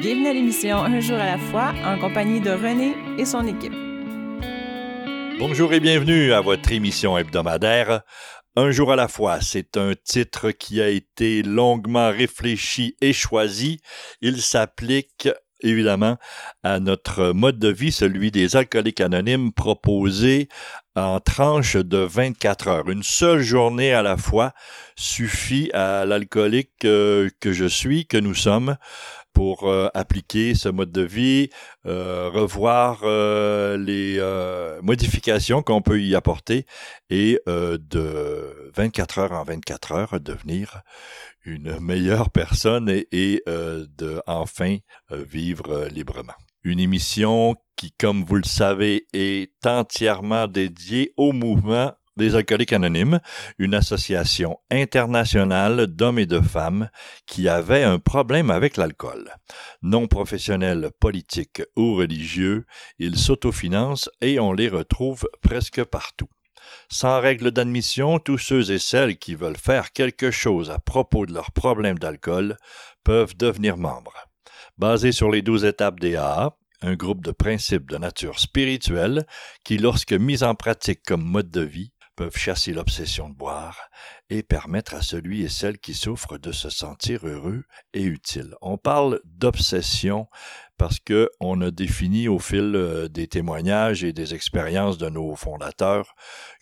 Bienvenue à l'émission Un jour à la fois en compagnie de René et son équipe. Bonjour et bienvenue à votre émission hebdomadaire Un jour à la fois. C'est un titre qui a été longuement réfléchi et choisi. Il s'applique évidemment à notre mode de vie, celui des alcooliques anonymes proposé en tranche de 24 heures. Une seule journée à la fois suffit à l'alcoolique euh, que je suis, que nous sommes, pour euh, appliquer ce mode de vie, euh, revoir euh, les modifications qu'on peut y apporter et de 24 heures en 24 heures devenir une meilleure personne et, et de enfin vivre librement. Une émission qui, comme vous le savez, est entièrement dédiée au mouvement des alcooliques anonymes, une association internationale d'hommes et de femmes qui avaient un problème avec l'alcool. Non professionnels, politiques ou religieux, ils s'autofinancent et on les retrouve presque partout. Sans règle d'admission, tous ceux et celles qui veulent faire quelque chose à propos de leur problème d'alcool peuvent devenir membres. Basé sur les douze étapes des AA, un groupe de principes de nature spirituelle qui, lorsque mis en pratique comme mode de vie, peuvent chasser l'obsession de boire et permettre à celui et celle qui souffrent de se sentir heureux et utile. On parle d'obsession parce que on a défini au fil euh, des témoignages et des expériences de nos fondateurs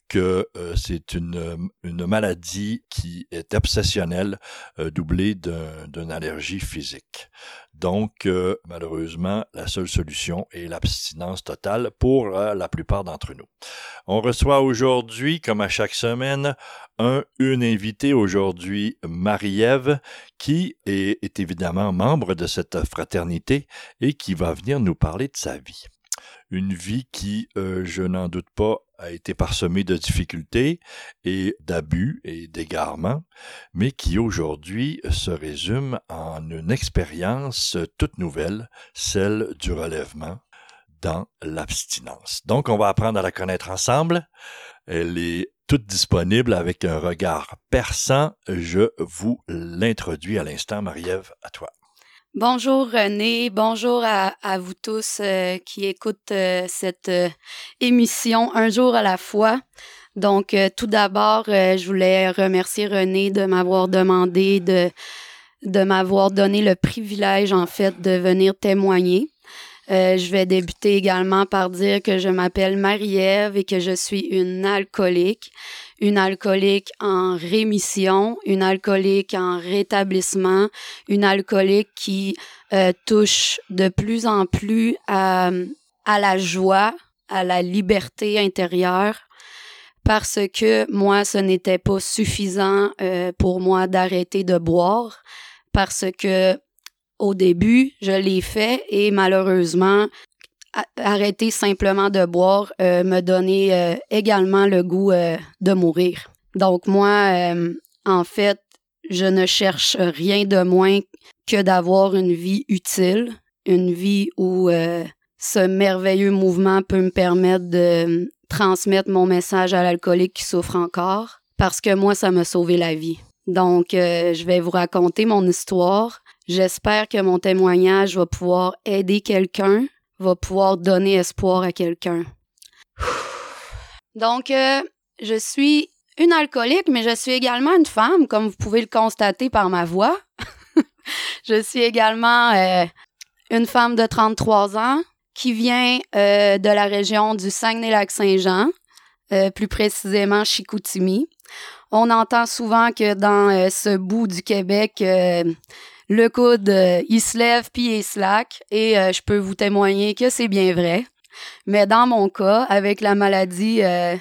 que euh, c'est une, une, maladie qui est obsessionnelle, euh, doublée d'une allergie physique. Donc, euh, malheureusement, la seule solution est l'abstinence totale pour la plupart d'entre nous. On reçoit aujourd'hui, comme à chaque semaine, un, une invitée aujourd'hui, Marie-Ève, qui est évidemment membre de cette fraternité et qui va venir nous parler de sa vie une vie qui, je n'en doute pas, a été parsemé de difficultés et d'abus et d'égarements, mais qui aujourd'hui se résume en une expérience toute nouvelle, celle du relèvement dans l'abstinence. Donc, on va apprendre à la connaître ensemble. Elle est toute disponible avec un regard perçant. Je vous l'introduis à l'instant, Marie-Ève, à toi. Bonjour René, bonjour à, vous tous euh, qui écoutent euh, cette euh, émission un jour à la fois. Donc tout d'abord, je voulais remercier René de m'avoir demandé de de m'avoir donné le privilège en fait de venir témoigner. Je vais débuter également par dire que je m'appelle Marie-Ève et que je suis une alcoolique. Une alcoolique en rémission, une alcoolique en rétablissement, une alcoolique qui euh, touche de plus en plus à, à la joie, à la liberté intérieure, parce que moi, ce n'était pas suffisant euh, pour moi d'arrêter de boire, parce que au début, je l'ai fait et malheureusement, arrêter simplement de boire euh, me donnait euh, également le goût euh, de mourir. Donc moi, en fait, je ne cherche rien de moins que d'avoir une vie utile, une vie où ce merveilleux mouvement peut me permettre de transmettre mon message à l'alcoolique qui souffre encore, parce que moi, ça m'a sauvé la vie. Donc, je vais vous raconter mon histoire. J'espère que mon témoignage va pouvoir aider quelqu'un va pouvoir donner espoir à quelqu'un. Donc, euh, je suis une alcoolique, mais je suis également une femme, comme vous pouvez le constater par ma voix. je suis également euh, une femme de 33 ans qui vient euh, de la région du Saguenay-Lac-Saint-Jean, plus précisément Chicoutimi. On entend souvent que dans ce bout du Québec, le coude, euh, il se lève puis il slack et euh, je peux vous témoigner que c'est bien vrai. Mais dans mon cas, avec la maladie euh,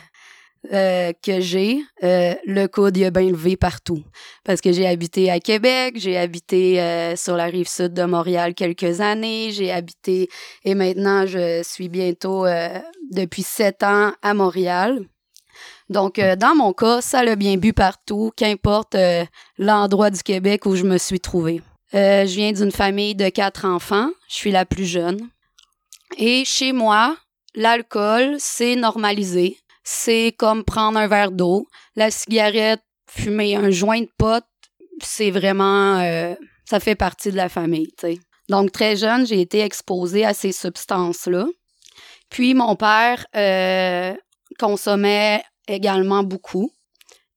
que j'ai, le coude il a bien levé partout. Parce que j'ai habité à Québec, j'ai habité sur la rive sud de Montréal quelques années, j'ai habité et maintenant je suis bientôt depuis sept ans à Montréal. Donc, dans mon cas, ça l'a bien bu partout, qu'importe l'endroit du Québec où je me suis trouvée. Euh, je viens d'une famille de quatre enfants. Je suis la plus jeune. Et chez moi, l'alcool, c'est normalisé. C'est comme prendre un verre d'eau. La cigarette, fumer un joint de pote, c'est vraiment... Euh, ça fait partie de la famille, tu sais. Donc, très jeune, j'ai été exposée à ces substances-là. Puis, mon père consommait également beaucoup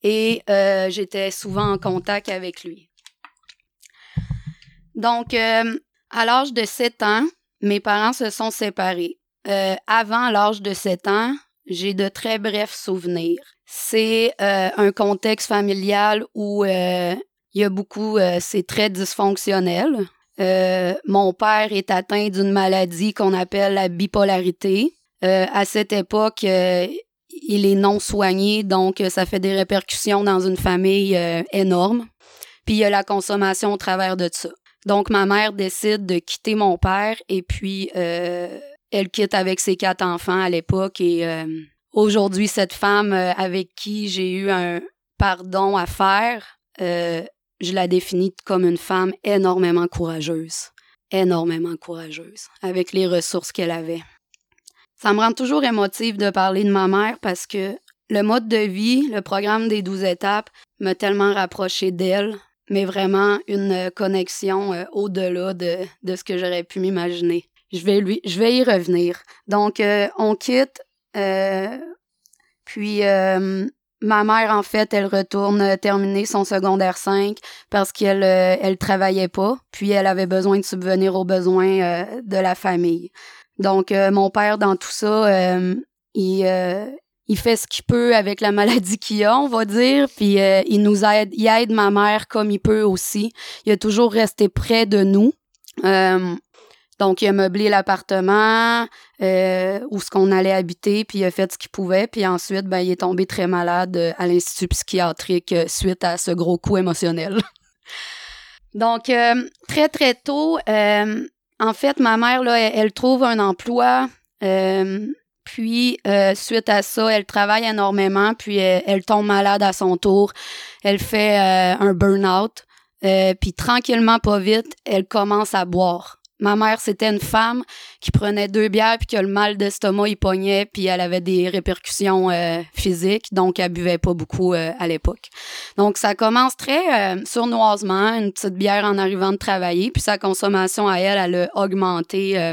et j'étais souvent en contact avec lui. Donc, à l'âge de 7 ans, mes parents se sont séparés. Euh, avant l'âge de 7 ans, j'ai de très brefs souvenirs. C'est euh, un contexte familial où euh, il y a beaucoup, c'est très dysfonctionnel. mon père est atteint d'une maladie qu'on appelle la bipolarité. à cette époque, il est non soigné, donc ça fait des répercussions dans une famille énorme. Puis il y a la consommation au travers de ça. Donc, ma mère décide de quitter mon père et puis euh, elle quitte avec ses quatre enfants à l'époque. Et euh, aujourd'hui, cette femme euh, avec qui j'ai eu un pardon à faire, je la définis comme une femme énormément courageuse. Énormément courageuse, avec les ressources qu'elle avait. Ça me rend toujours émotive de parler de ma mère parce que le mode de vie, le programme des douze étapes m'a tellement rapproché d'elle, mais vraiment une euh, connexion euh, au-delà de, de, ce que j'aurais pu m'imaginer. Je vais lui, je vais y revenir. Donc, euh, on quitte, puis ma mère, en fait, elle retourne terminer son secondaire 5 parce qu'elle elle travaillait pas, puis elle avait besoin de subvenir aux besoins de la famille. Donc, mon père, dans tout ça, il, il fait ce qu'il peut avec la maladie qu'il a, on va dire, puis euh, il nous aide, il aide ma mère comme il peut aussi. Il a toujours resté près de nous. Euh, donc, il a meublé l'appartement euh, où ce qu'on allait habiter, puis il a fait ce qu'il pouvait. Puis ensuite, ben, il est tombé très malade à l'institut psychiatrique suite à ce gros coup émotionnel. donc, très, très tôt, en fait, ma mère, là, elle, elle trouve un emploi puis, euh, suite à ça, elle travaille énormément, puis elle, tombe malade à son tour. Elle fait euh, un burn-out. Euh, puis, tranquillement, pas vite, elle commence à boire. Ma mère, c'était une femme qui prenait deux bières, puis que le mal d'estomac, il pognait, puis elle avait des répercussions physiques, donc elle buvait pas beaucoup à l'époque. Donc, ça commence très sournoisement, une petite bière en arrivant de travailler, puis sa consommation à elle, elle a augmenté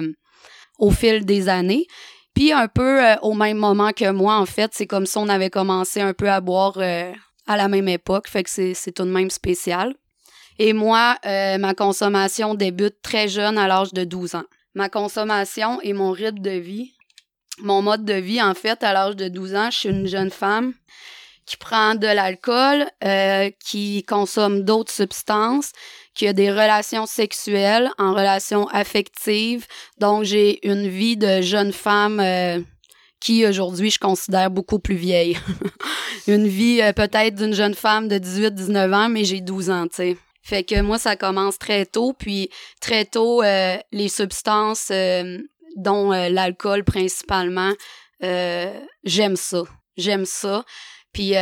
au fil des années. Puis un peu euh, au même moment que moi, en fait, c'est comme si on avait commencé un peu à boire euh, à la même époque, fait que c'est tout de même spécial. Et moi, euh, ma consommation débute très jeune à l'âge de 12 ans. Ma consommation et mon rythme de vie, mon mode de vie, en fait, à l'âge de 12 ans, je suis une jeune femme qui prend de l'alcool, qui consomme d'autres substances, qui a des relations sexuelles en relations affectives. Donc, j'ai une vie de jeune femme euh, qui, aujourd'hui, je considère beaucoup plus vieille. une vie euh, peut-être d'une jeune femme de 18-19 ans, mais j'ai 12 ans, tu sais. Fait que moi, ça commence très tôt, puis très tôt, euh, les substances, dont l'alcool principalement, j'aime ça. J'aime ça. Puis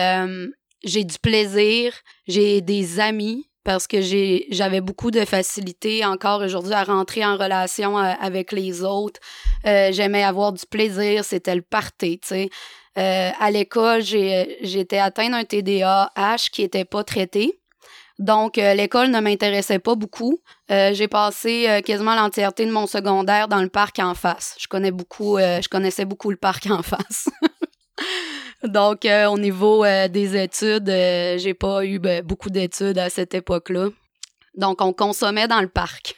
j'ai du plaisir, j'ai des amis parce que j'ai j'avais beaucoup de facilité encore aujourd'hui à rentrer en relation euh, avec les autres. Euh, j'aimais avoir du plaisir, c'était le party, tu sais. Euh, à l'école, j'ai j'étais atteinte d'un TDAH qui était pas traité. Donc, l'école ne m'intéressait pas beaucoup. j'ai passé quasiment l'entièreté de mon secondaire dans le parc en face. Je connais beaucoup, je connaissais beaucoup le parc en face. Donc, euh, au niveau euh, des études, euh, j'ai pas eu ben, beaucoup d'études à cette époque-là. Donc, on consommait dans le parc.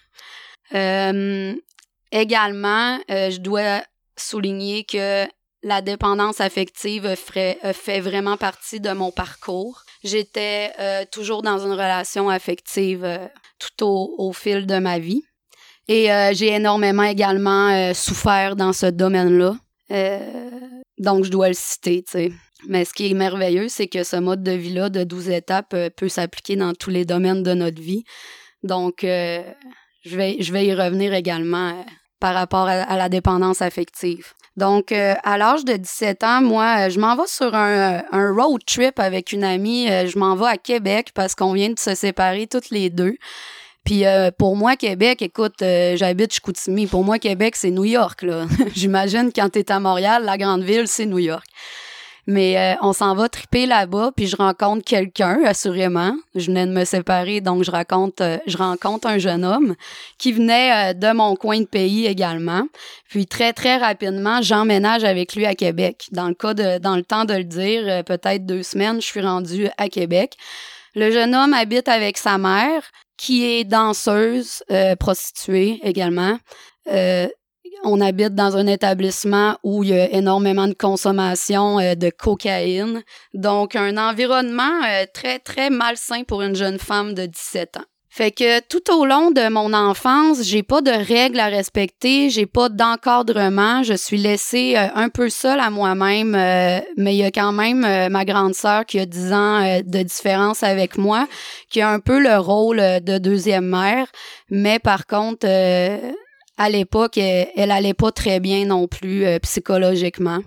également, je dois souligner que la dépendance affective fait, fait vraiment partie de mon parcours. J'étais toujours dans une relation affective tout au, au, fil de ma vie. Et j'ai énormément également souffert dans ce domaine-là. Donc, je dois le citer, tu sais. Mais ce qui est merveilleux, c'est que ce mode de vie-là de 12 étapes euh, peut s'appliquer dans tous les domaines de notre vie. Donc, euh, je, vais, je vais y revenir également euh, par rapport à, la dépendance affective. Donc, à l'âge de 17 ans, moi, je m'en vais sur un, un, road trip avec une amie. je m'en vais à Québec parce qu'on vient de se séparer toutes les deux. Puis euh, pour moi, Québec, écoute, euh, j'habite Chicoutimi. Pour moi, Québec, c'est New York, là. J'imagine quand t'es à Montréal, la grande ville, c'est New York. Mais euh, on s'en va triper là-bas, puis je rencontre quelqu'un, assurément. Je venais de me séparer, donc je raconte, euh, je rencontre un jeune homme qui venait euh, de mon coin de pays également. Puis très très rapidement, j'emménage avec lui à Québec. Dans le cas de, dans le temps de le dire, peut-être deux semaines, je suis rendue à Québec. Le jeune homme habite avec sa mère, qui est danseuse, prostituée également. Euh, on habite dans un établissement où il y a énormément de consommation euh, de cocaïne. Donc, un environnement euh, très, très malsain pour une jeune femme de 17 ans. Fait que tout au long de mon enfance, j'ai pas de règles à respecter, j'ai pas d'encadrement, je suis laissée euh, un peu seule à moi-même, mais il y a quand même ma grande sœur qui a 10 ans de différence avec moi, qui a un peu le rôle de deuxième mère, mais par contre à l'époque, elle, allait pas très bien non plus euh, psychologiquement.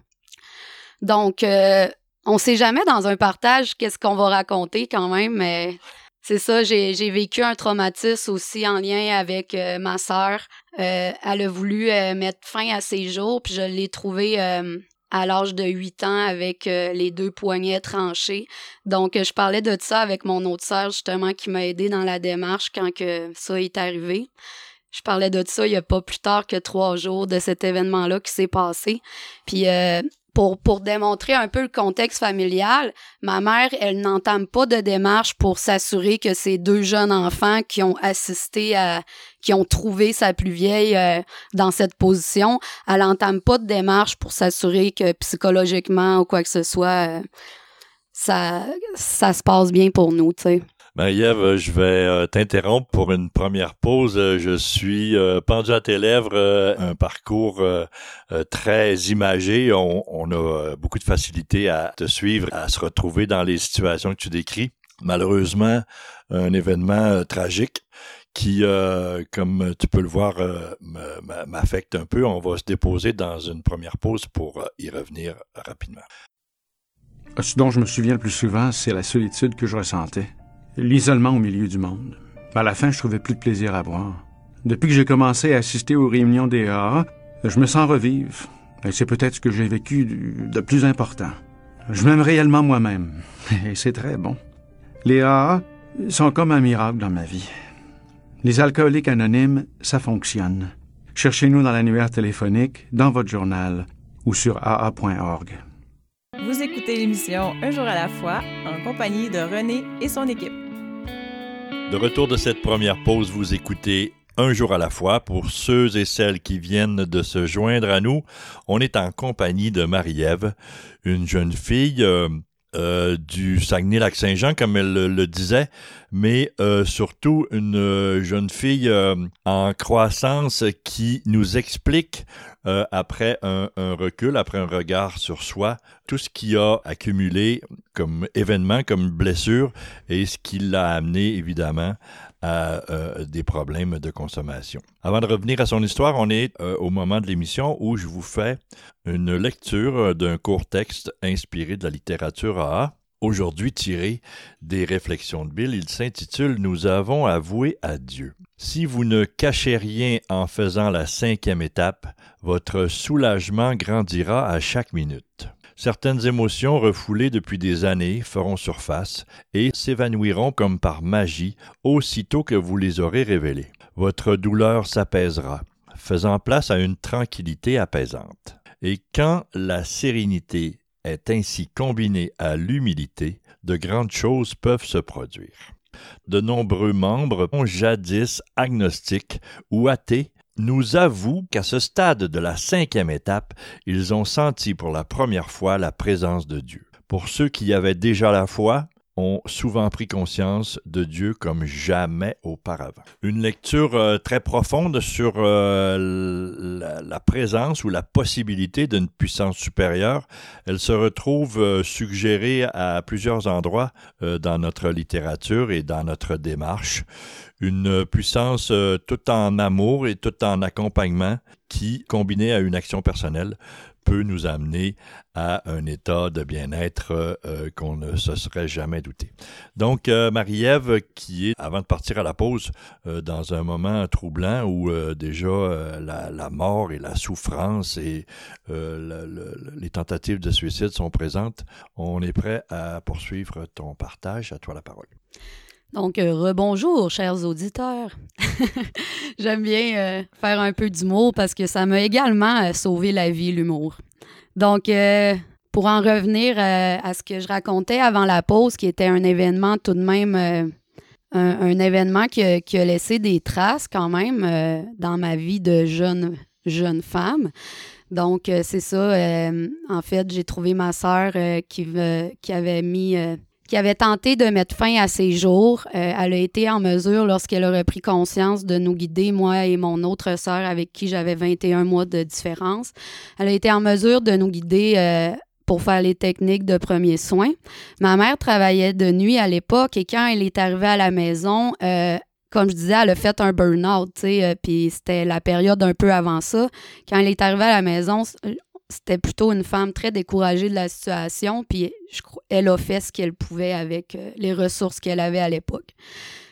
Donc, euh, on sait jamais dans un partage qu'est-ce qu'on va raconter quand même, mais c'est ça, j'ai, vécu un traumatisme aussi en lien avec euh, ma sœur. elle a voulu mettre fin à ses jours, puis je l'ai trouvé à l'âge de 8 ans avec les deux poignets tranchés. Donc, je parlais de ça avec mon autre sœur, justement, qui m'a aidé dans la démarche quand que ça est arrivé. Je parlais de ça il y a pas plus tard que trois jours de cet événement-là qui s'est passé. Puis euh, pour, pour démontrer un peu le contexte familial, ma mère, elle n'entame pas de démarche pour s'assurer que ces deux jeunes enfants qui ont assisté à, qui ont trouvé sa plus vieille euh, dans cette position, elle n'entame pas de démarche pour s'assurer que psychologiquement ou quoi que ce soit, euh, ça, ça se passe bien pour nous, tu sais. Marie-Ève, euh, je vais euh, t'interrompre pour une première pause. Euh, je suis pendu à tes lèvres un parcours très imagé. On, a beaucoup de facilité à te suivre, à se retrouver dans les situations que tu décris. Malheureusement, un événement tragique qui, comme tu peux le voir, m'affecte un peu. On va se déposer dans une première pause pour y revenir rapidement. Ce dont je me souviens le plus souvent, c'est la solitude que je ressentais l'isolement au milieu du monde. À la fin, je trouvais plus de plaisir à boire. Depuis que j'ai commencé à assister aux réunions des AA, je me sens revivre. Et c'est peut-être ce que j'ai vécu de plus important. Je m'aime réellement moi-même. Et c'est très bon. Les AA sont comme un miracle dans ma vie. Les alcooliques anonymes, ça fonctionne. Cherchez-nous dans l'annuaire téléphonique, dans votre journal ou sur aa.org. Vous écoutez l'émission Un jour à la fois en compagnie de René et son équipe. De retour de cette première pause, vous écoutez un jour à la fois. Pour ceux et celles qui viennent de se joindre à nous, on est en compagnie de Marie-Ève, une jeune fille euh, euh, du Saguenay-Lac-Saint-Jean, comme elle le, disait, mais euh, surtout une jeune fille en croissance qui nous explique euh, après un, recul, après un regard sur soi, tout ce qui a accumulé comme événement, comme blessure, et ce qui l'a amené évidemment à euh, des problèmes de consommation. Avant de revenir à son histoire, on est euh, au moment de l'émission où je vous fais une lecture d'un court texte inspiré de la littérature AA aujourd'hui tiré des réflexions de Bill. Il s'intitule Nous avons avoué à Dieu. Si vous ne cachez rien en faisant la cinquième étape, votre soulagement grandira à chaque minute. Certaines émotions refoulées depuis des années feront surface et s'évanouiront comme par magie aussitôt que vous les aurez révélées. Votre douleur s'apaisera, faisant place à une tranquillité apaisante. Et quand la sérénité est ainsi combiné à l'humilité, de grandes choses peuvent se produire. De nombreux membres, jadis agnostiques ou athées, nous avouent qu'à ce stade de la cinquième étape, ils ont senti pour la première fois la présence de Dieu. Pour ceux qui avaient déjà la foi, ont souvent pris conscience de Dieu comme jamais auparavant. Une lecture euh, très profonde sur euh, la, présence ou la possibilité d'une puissance supérieure. Elle se retrouve euh, suggérée à plusieurs endroits dans notre littérature et dans notre démarche. Une puissance tout en amour et tout en accompagnement qui, combinée à une action personnelle, peut nous amener à un état de bien-être euh, qu'on ne se serait jamais douté. Donc, euh, Marie-Ève, qui est, avant de partir à la pause, euh, dans un moment troublant où déjà la, mort et la souffrance et les tentatives de suicide sont présentes, on est prêt à poursuivre ton partage. À toi la parole. Donc, rebonjour, chers auditeurs. J'aime bien faire un peu d'humour parce que ça m'a également sauvé la vie, l'humour. Donc, euh, pour en revenir euh, à ce que je racontais avant la pause, qui était un événement tout de même, euh, un, événement qui a, laissé des traces quand même dans ma vie de jeune, jeune femme. Donc, c'est ça. en fait, j'ai trouvé ma sœur qui, qui avait mis qui avait tenté de mettre fin à ses jours. Euh, elle a été en mesure, lorsqu'elle a repris conscience, de nous guider, moi et mon autre sœur avec qui j'avais 21 mois de différence. Elle a été en mesure de nous guider euh, pour faire les techniques de premiers soins. Ma mère travaillait de nuit à l'époque et quand elle est arrivée à la maison, euh, comme je disais, elle a fait un burn-out, puis c'était la période un peu avant ça. Quand elle est arrivée à la maison, c'était plutôt une femme très découragée de la situation, puis je, elle a fait ce qu'elle pouvait avec euh, les ressources qu'elle avait à l'époque.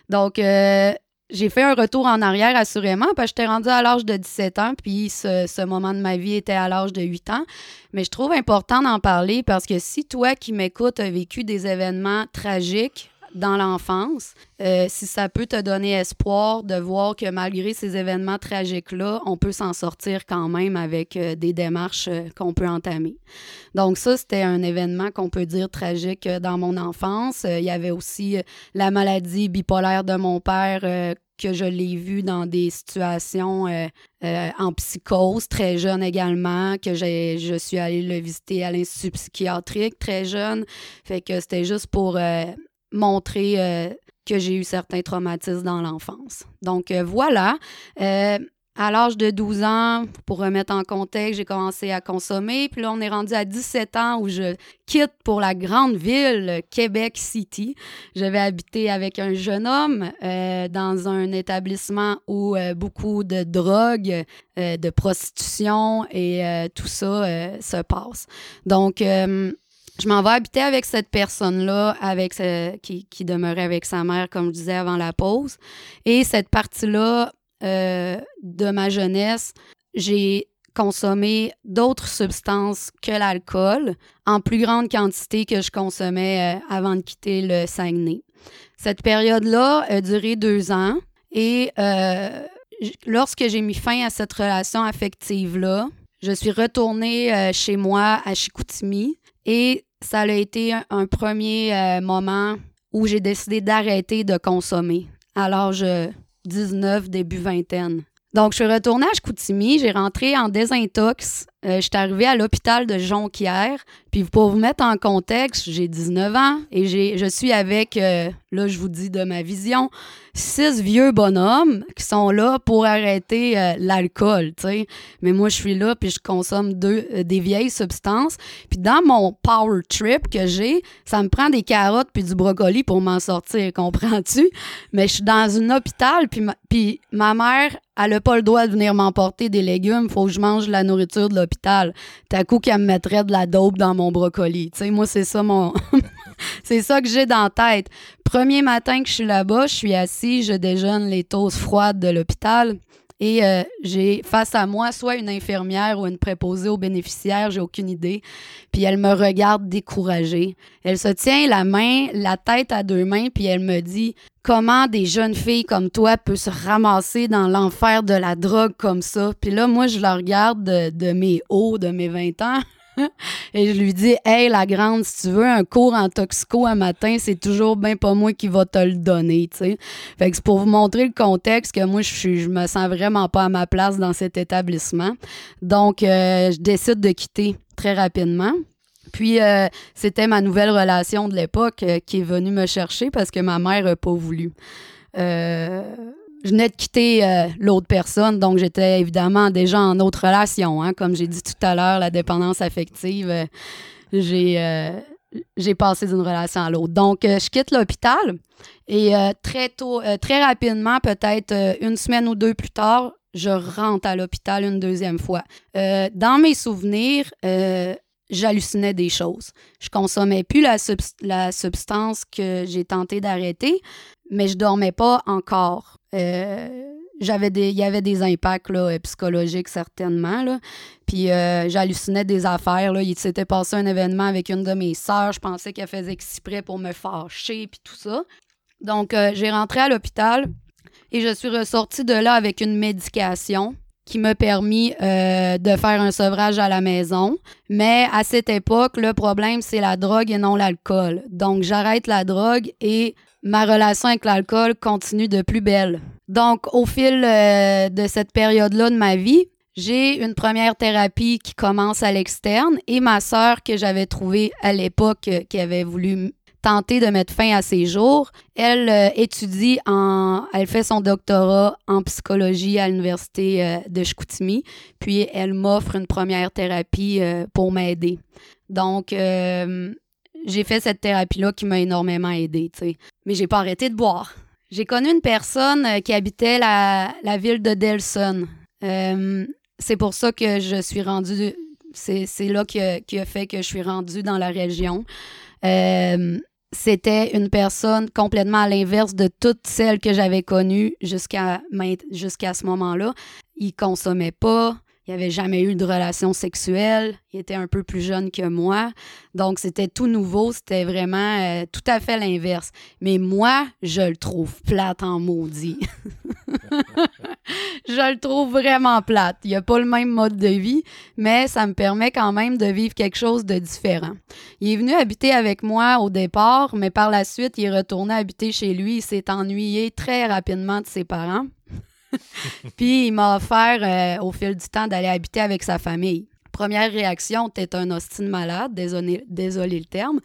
Donc, euh, j'ai fait un retour en arrière, assurément, parce que j'étais rendue à l'âge de 17 ans, puis ce, ce, moment de ma vie était à l'âge de 8 ans. Mais je trouve important d'en parler parce que si toi qui m'écoutes as vécu des événements tragiques dans l'enfance, euh, si ça peut te donner espoir de voir que malgré ces événements tragiques-là, on peut s'en sortir quand même avec euh, des démarches euh, qu'on peut entamer. Donc ça, c'était un événement qu'on peut dire tragique dans mon enfance. il y avait aussi la maladie bipolaire de mon père que je l'ai vu dans des situations en psychose, très jeune également, que je suis allée le visiter à l'Institut psychiatrique très jeune. Fait que c'était juste pour montrer euh, que j'ai eu certains traumatismes dans l'enfance. Donc euh, voilà. Euh, à l'âge de 12 ans, pour remettre en contexte, j'ai commencé à consommer. Puis là, on est rendu à 17 ans où je quitte pour la grande ville, Québec City. Je vais habiter avec un jeune homme dans un établissement où beaucoup de drogue, de prostitution et tout ça se passe. Donc, je m'en vais habiter avec cette personne-là, avec qui, demeurait avec sa mère, comme je disais avant la pause. Et cette partie-là euh, de ma jeunesse, j'ai consommé d'autres substances que l'alcool en plus grande quantité que je consommais euh, avant de quitter le Saguenay. Cette période-là a duré deux ans et euh, lorsque j'ai mis fin à cette relation affective-là, je suis retournée chez moi à Chicoutimi et ça a été un, premier euh, moment où j'ai décidé d'arrêter de consommer à l'âge 19, début vingtaine. Donc, je suis retournée à Chicoutimi, j'ai rentré en désintox. Euh, je suis arrivée à l'hôpital de Jonquière. Puis pour vous mettre en contexte, j'ai 19 ans et je suis avec, euh, là je vous dis de ma vision, six vieux bonhommes qui sont là pour arrêter euh, l'alcool, tu sais. Mais moi je suis là puis je consomme deux, des vieilles substances. Puis dans mon power trip que j'ai, ça me prend des carottes puis du brocoli pour m'en sortir, comprends-tu? Mais je suis dans un hôpital puis ma, puis ma mère, elle n'a pas le droit de venir m'emporter des légumes, faut que je mange la nourriture de l'hôpital. T'as coup qu'elle me mettrait de la dope dans mon brocoli. Moi, c'est ça mon. c'est ça que j'ai dans la tête. Premier matin que je suis là-bas, je suis assis, je déjeune les toasts froides de l'hôpital. Et euh, j'ai face à moi soit une infirmière ou une préposée aux bénéficiaires, j'ai aucune idée. Puis elle me regarde découragée. Elle se tient la main, la tête à deux mains, puis elle me dit comment des jeunes filles comme toi peuvent se ramasser dans l'enfer de la drogue comme ça? Puis là, moi, je la regarde de, de mes hauts, de mes 20 ans. Et je lui dis Hey, la grande, si tu veux un cours en toxico un matin, c'est toujours bien pas moi qui va te le donner. Fait que c'est pour vous montrer le contexte que moi, je, suis, je me sens vraiment pas à ma place dans cet établissement. Donc, euh, je décide de quitter très rapidement. Puis, euh, c'était ma nouvelle relation de l'époque euh, qui est venue me chercher parce que ma mère n'a pas voulu. Euh, je venais de quitter euh, l'autre personne, donc j'étais évidemment déjà en autre relation. Hein. Comme j'ai dit tout à l'heure, la dépendance affective, euh, j'ai, euh, j'ai passé d'une relation à l'autre. Donc, je quitte l'hôpital et très tôt, très rapidement, peut-être une semaine ou deux plus tard, je rentre à l'hôpital une deuxième fois. Dans mes souvenirs, j'hallucinais des choses. Je consommais plus la substance que j'ai tenté d'arrêter, mais je dormais pas encore. Euh, j'avais des il y avait des impacts là, psychologiques certainement là. puis j'hallucinais des affaires là. il s'était passé un événement avec une de mes sœurs je pensais qu'elle faisait exprès pour me fâcher puis tout ça donc j'ai rentré à l'hôpital et je suis ressortie de là avec une médication qui m'a permis euh, de faire un sevrage à la maison. Mais à cette époque, le problème, c'est la drogue et non l'alcool. Donc, j'arrête la drogue et ma relation avec l'alcool continue de plus belle. Donc, au fil euh, de cette période-là de ma vie, j'ai une première thérapie qui commence à l'externe et ma sœur que j'avais trouvée à l'époque euh, qui avait voulu tenter de mettre fin à ses jours. Elle euh, étudie en, elle fait son doctorat en psychologie à l'université de Chicoutimi, puis elle m'offre une première thérapie pour m'aider. Donc j'ai fait cette thérapie-là qui m'a énormément aidé, tu sais. Mais j'ai pas arrêté de boire. J'ai connu une personne qui habitait la, ville de Delson. c'est pour ça que je suis rendue. C'est là qui a, fait que je suis rendue dans la région. Euh, c'était une personne complètement à l'inverse de toutes celles que j'avais connues jusqu'à jusqu'à ce moment-là. Il consommait pas, il n'avait jamais eu de relation sexuelle, il était un peu plus jeune que moi. Donc, c'était tout nouveau, c'était vraiment euh, tout à fait l'inverse. Mais moi, je le trouve plate en maudit. je le trouve vraiment plate. Il a pas le même mode de vie, mais ça me permet quand même de vivre quelque chose de différent. Il est venu habiter avec moi au départ, mais par la suite, il est retourné habiter chez lui. Il s'est ennuyé très rapidement de ses parents. Puis il m'a offert euh, au fil du temps d'aller habiter avec sa famille. Première réaction, t'es un hostile malade, désolé, désolé le terme.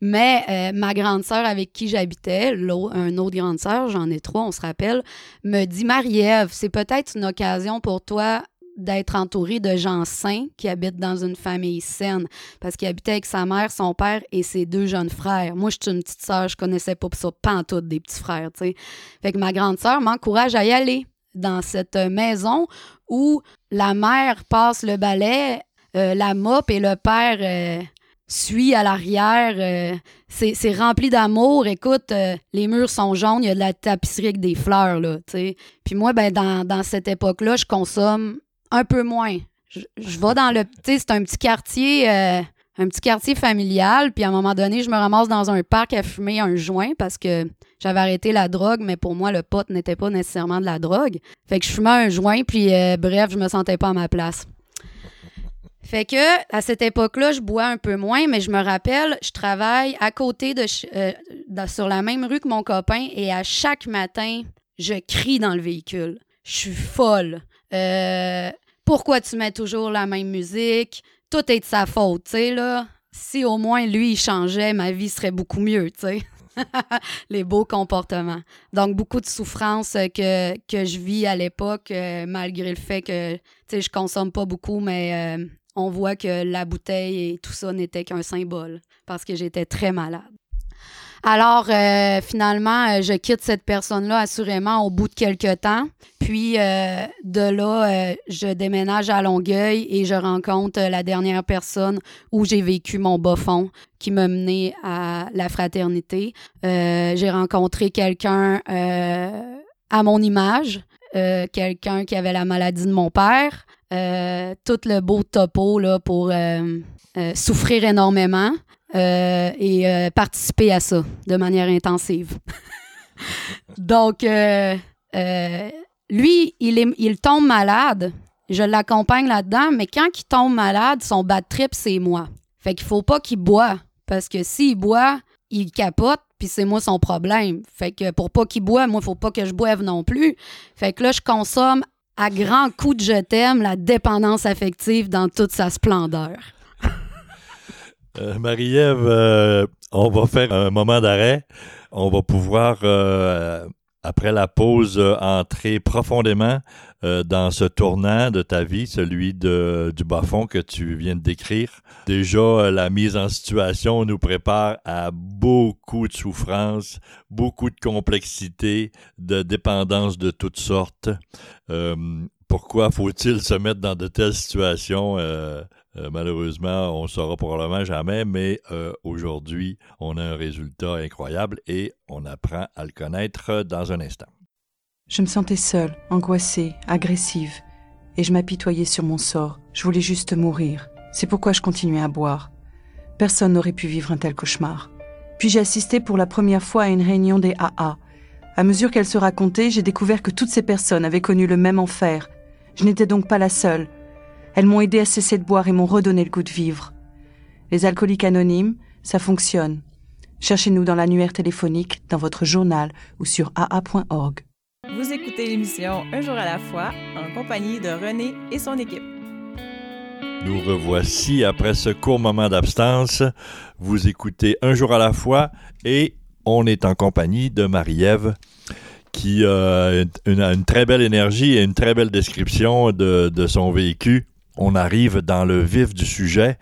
Mais euh, ma grande sœur avec qui j'habitais, un autre grande sœur, j'en ai trois, on se rappelle, me dit Marie-Ève, c'est peut-être une occasion pour toi d'être entourée de gens sains qui habitent dans une famille saine parce qu'il habitait avec sa mère, son père et ses deux jeunes frères. Moi, je suis une petite sœur, je connaissais pas ça, pantoute des petits frères, tu sais. Fait que ma grande sœur m'encourage à y aller dans cette maison où la mère passe le balai, euh, la mop et le père euh, suit à l'arrière. Euh, c'est rempli d'amour. Écoute, les murs sont jaunes, il y a de la tapisserie avec des fleurs, là, Puis moi, ben, dans, dans cette époque-là, je consomme un peu moins. Je, je vais dans le... Tu sais, c'est un petit quartier un petit quartier familial, puis à un moment donné, je me ramasse dans un parc à fumer un joint parce que j'avais arrêté la drogue, mais pour moi, le pot n'était pas nécessairement de la drogue. Fait que je fumais un joint, puis euh, bref, je me sentais pas à ma place. Fait que à cette époque-là, je bois un peu moins, mais je me rappelle, je travaille à côté de, euh, sur la même rue que mon copain et à chaque matin, je crie dans le véhicule. Je suis folle. Euh, pourquoi tu mets toujours la même musique? Tout est de sa faute, tu sais, là. Si au moins lui, il changeait, ma vie serait beaucoup mieux, tu sais. les beaux comportements. Donc, beaucoup de souffrances que, que je vis à l'époque, euh, malgré le fait que, tu sais, je consomme pas beaucoup, mais euh, on voit que la bouteille et tout ça n'était qu'un symbole parce que j'étais très malade. Alors, euh, finalement, euh, je quitte cette personne-là assurément au bout de quelques temps. Puis, euh, de là, je déménage à Longueuil et je rencontre la dernière personne où j'ai vécu mon bas fond qui m'a mené à la fraternité. j'ai rencontré quelqu'un à mon image, quelqu'un qui avait la maladie de mon père. tout le beau topo là, pour souffrir énormément. Euh, et euh, participer à ça de manière intensive. Donc, euh, lui, il, tombe malade. Je l'accompagne là-dedans, mais quand il tombe malade, son bad trip, c'est moi. Fait qu'il faut pas qu'il boit. Parce que s'il boit, il capote, puis c'est moi son problème. Fait que pour pas qu'il boit, moi, il faut pas que je boive non plus. Fait que là, je consomme à grands coups de je t'aime la dépendance affective dans toute sa splendeur. Euh, Marie-Ève, euh, on va faire un moment d'arrêt. On va pouvoir euh, après la pause, euh, entrer profondément euh, dans ce tournant de ta vie, celui de, du bas-fond que tu viens de décrire. Déjà, euh, la mise en situation nous prépare à beaucoup de souffrances, beaucoup de complexité, de dépendance de toutes sortes. pourquoi faut-il se mettre dans de telles situations? Euh, malheureusement, on ne saura probablement jamais, mais euh, aujourd'hui, on a un résultat incroyable et on apprend à le connaître dans un instant. Je me sentais seule, angoissée, agressive, et je m'apitoyais sur mon sort. Je voulais juste mourir. C'est pourquoi je continuais à boire. Personne n'aurait pu vivre un tel cauchemar. Puis j'ai assisté pour la première fois à une réunion des AA. À mesure qu'elle se racontait, j'ai découvert que toutes ces personnes avaient connu le même enfer. Je n'étais donc pas la seule. Elles m'ont aidé à cesser de boire et m'ont redonné le goût de vivre. Les alcooliques anonymes, ça fonctionne. Cherchez-nous dans l'annuaire téléphonique, dans votre journal ou sur aa.org. Vous écoutez l'émission Un jour à la fois en compagnie de René et son équipe. Nous revoici après ce court moment d'absence. Vous écoutez Un jour à la fois et on est en compagnie de Marie-Ève qui euh, a une, très belle énergie et une très belle description de, de son vécu on arrive dans le vif du sujet.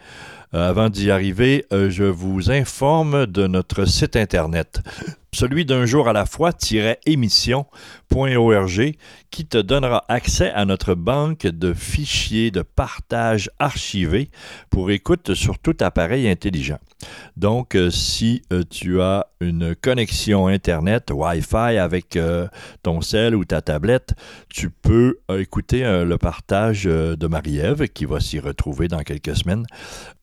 Euh, avant d'y arriver, euh, je vous informe de notre site Internet, celui d'un jour à la fois-émission.org, qui te donnera accès à notre banque de fichiers de partage archivés pour écoute sur tout appareil intelligent. Donc, euh, si euh, tu as une connexion Internet, Wi-Fi avec euh, ton cell ou ta tablette, tu peux écouter le partage de Marie-Ève qui va s'y retrouver dans quelques semaines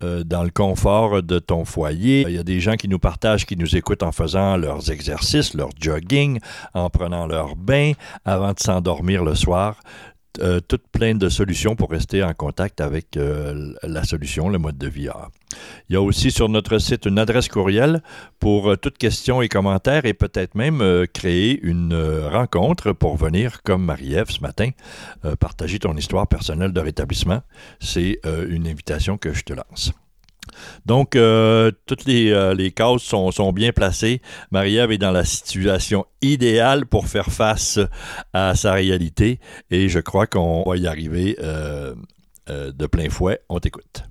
dans le confort de ton foyer. Il y a des gens qui nous partagent, qui nous écoutent en faisant leurs exercices, leur jogging, en prenant leur bain avant de s'endormir le soir. Euh, toutes pleines de solutions pour rester en contact avec euh, la solution, le mode de vie Il y a aussi sur notre site une adresse courriel pour euh, toutes questions et commentaires et peut-être même créer une rencontre pour venir comme Marie-Ève ce matin, partager ton histoire personnelle de rétablissement. C'est une invitation que je te lance. Donc, euh, toutes les, euh, les cases sont, bien placées. Marie-Ève est dans la situation idéale pour faire face à sa réalité et je crois qu'on va y arriver euh, de plein fouet. On t'écoute.